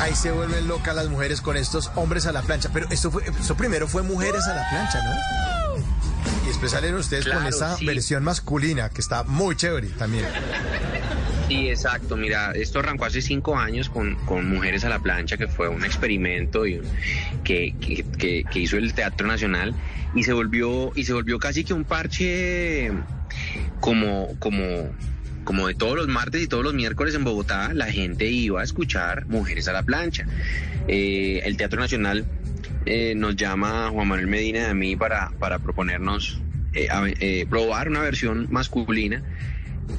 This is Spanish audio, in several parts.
Ahí se vuelven locas las mujeres con estos hombres a la plancha. Pero esto, fue, esto primero fue mujeres a la plancha, ¿no? Y después salen ustedes con esa sí. versión masculina que está muy chévere también. Sí, exacto. Mira, esto arrancó hace cinco años con, con Mujeres a la Plancha, que fue un experimento y un- que, que- que- que hizo el Teatro Nacional y se volvió y se volvió casi que un parche como como como de todos los martes y todos los miércoles en Bogotá, la gente iba a escuchar Mujeres a la Plancha. Eh, el Teatro Nacional eh, nos llama Juan Manuel Medina y a mí para, para proponernos eh, a- eh, probar una versión masculina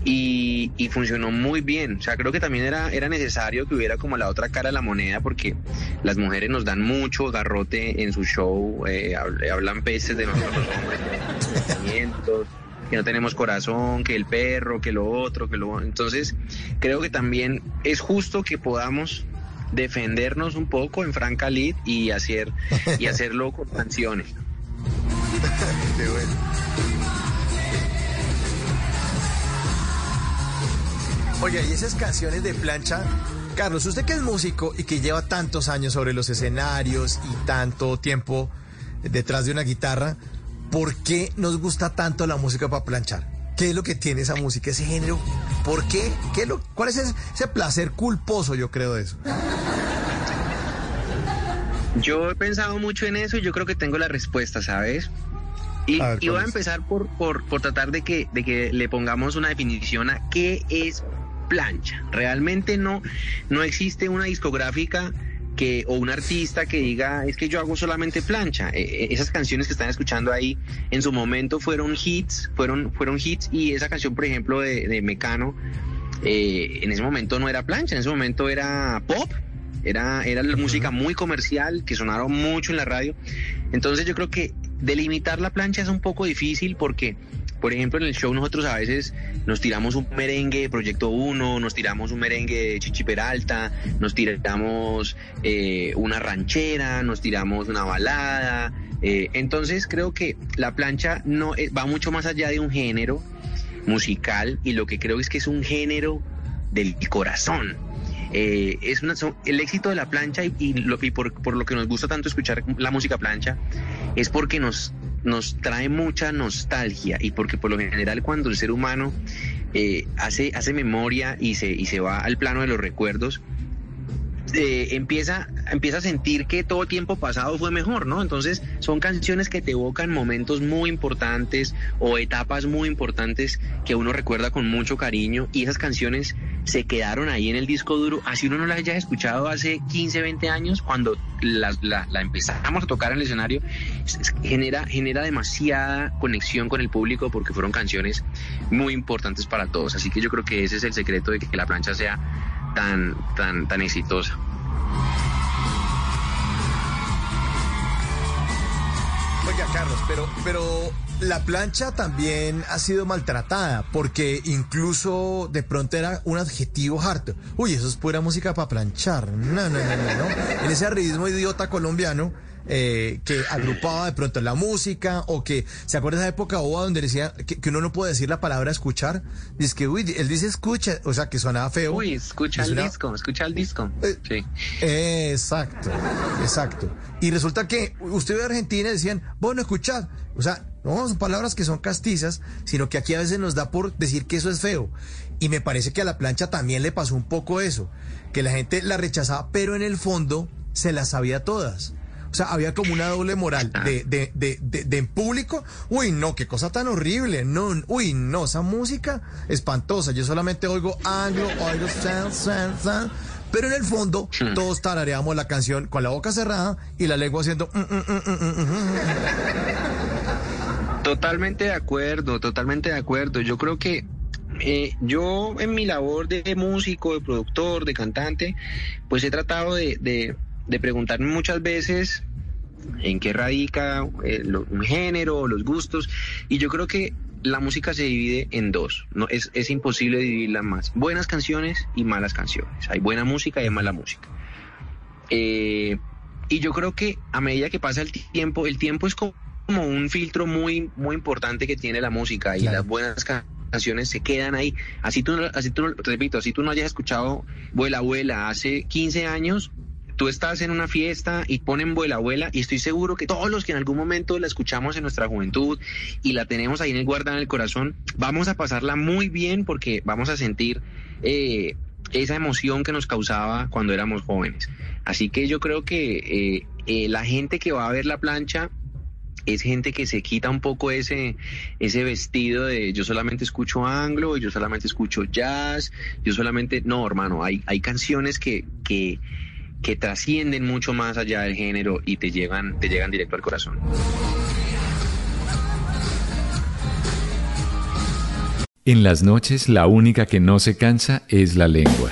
y, funcionó muy bien. O sea, creo que también era, era necesario que hubiera como la otra cara de la moneda porque las mujeres nos dan mucho garrote en su show, eh, hab- hablan peces de nosotros los sentimientos, que no tenemos corazón, que el perro, que lo otro, que lo... Entonces, creo que también es justo que podamos defendernos un poco en Franca Lid y hacer y hacerlo con canciones. Qué bueno. Oiga, y esas canciones de plancha, Carlos, usted que es músico y que lleva tantos años sobre los escenarios y tanto tiempo detrás de una guitarra, ¿por qué nos gusta tanto la música para planchar? ¿Qué es lo que tiene esa música, ese género? ¿Por qué? ¿Qué es lo, ¿Cuál es ese, ese placer culposo, yo creo, de eso? Yo he pensado mucho en eso y yo creo que tengo la respuesta, ¿sabes? Y, A ver, y voy ¿cuál a empezar por, por, por tratar de que, de que le pongamos una definición a qué es plancha. Realmente no, no existe una discográfica que, o un artista que diga, es que yo hago solamente plancha. Eh, eh, esas canciones que están escuchando ahí en su momento fueron hits, fueron, fueron hits y esa canción, por ejemplo, de, de Mecano, eh, en ese momento no era plancha, en ese momento era pop. Era, era la música muy comercial que sonaron mucho en la radio. Entonces yo creo que delimitar la plancha es un poco difícil porque, por ejemplo, en el show nosotros a veces nos tiramos un merengue de Proyecto 1, nos tiramos un merengue de Chichi Peralta, nos tiramos eh, una ranchera, nos tiramos una balada. eh, entonces creo que la plancha no eh, va mucho más allá de un género musical y lo que creo es que es un género del corazón. Eh, es el éxito de la plancha y, lo, y por lo que nos gusta tanto escuchar la música plancha es porque nos, nos trae mucha nostalgia y porque por lo general cuando el ser humano eh, hace, hace memoria y se, y se va al plano de los recuerdos, eh, empieza, empieza a sentir que todo tiempo pasado fue mejor, ¿no? Entonces son canciones que te evocan momentos muy importantes o etapas muy importantes que uno recuerda con mucho cariño y esas canciones se quedaron ahí en el disco duro, así uno no las haya escuchado hace 15, 20 años, cuando la, la- empezamos a tocar en el escenario, es- es- genera, genera demasiada conexión con el público porque fueron canciones muy importantes para todos, así que yo creo que ese es el secreto de que la plancha sea tan, tan, tan exitosa. Carlos, pero, pero la plancha también ha sido maltratada, porque incluso de pronto era un adjetivo harto. Uy, eso es pura música para planchar. No, no, no, no, no. En ese ritmo idiota colombiano eh, que agrupaba de pronto la música, o que, ¿se acuerda de esa época boba donde decía que, que uno no puede decir la palabra escuchar? Dice que, uy, él dice escucha, o sea, que sonaba feo. Uy, escucha Es el disco, escucha el disco. Eh, Sí. Exacto, exacto. Y resulta que usted ve a Argentina y decían, bueno, escuchad. O sea, no son palabras que son castizas, sino que aquí a veces nos da por decir que eso es feo. Y me parece que a la plancha también le pasó un poco eso, que la gente la rechazaba, pero en el fondo se las sabía todas. O sea, había como una doble moral de, de, de, de, de en público. Uy, no, qué cosa tan horrible. No, uy, no, esa música espantosa. Yo solamente oigo anglo, oigo san, san, san. Pero en el fondo, todos tarareamos la canción con la boca cerrada y la lengua haciendo. mm, mm, mm. Totalmente de acuerdo, totalmente de acuerdo. Yo creo que eh, yo en mi labor de músico, de productor, de cantante, pues he tratado de, de, de preguntarme muchas veces en qué radica eh, lo- un género, los gustos, y yo creo que la música se divide en dos, no es, es imposible dividirla más, buenas canciones y malas canciones, hay buena música y hay mala música. Eh, y yo creo que a medida que pasa el tiempo, el tiempo es como un filtro muy, muy importante que tiene la música y Claro. las buenas ca- canciones se quedan ahí. Así tú, así tú, repito, así tú no hayas escuchado Vuela Abuela hace 15 años, tú estás en una fiesta y ponen Vuela Abuela y estoy seguro que todos los que en algún momento la escuchamos en nuestra juventud y la tenemos ahí en el guardada en el corazón, vamos a pasarla muy bien porque vamos a sentir eh, esa emoción que nos causaba cuando éramos jóvenes. Así que yo creo que eh, eh, la gente que va a ver la plancha es gente que se quita un poco ese, ese vestido de yo solamente escucho anglo, yo solamente escucho jazz, yo solamente... No, hermano, hay, hay canciones que, que, que trascienden mucho más allá del género y te llegan, te llegan directo al corazón. En las noches la única que no se cansa es la lengua.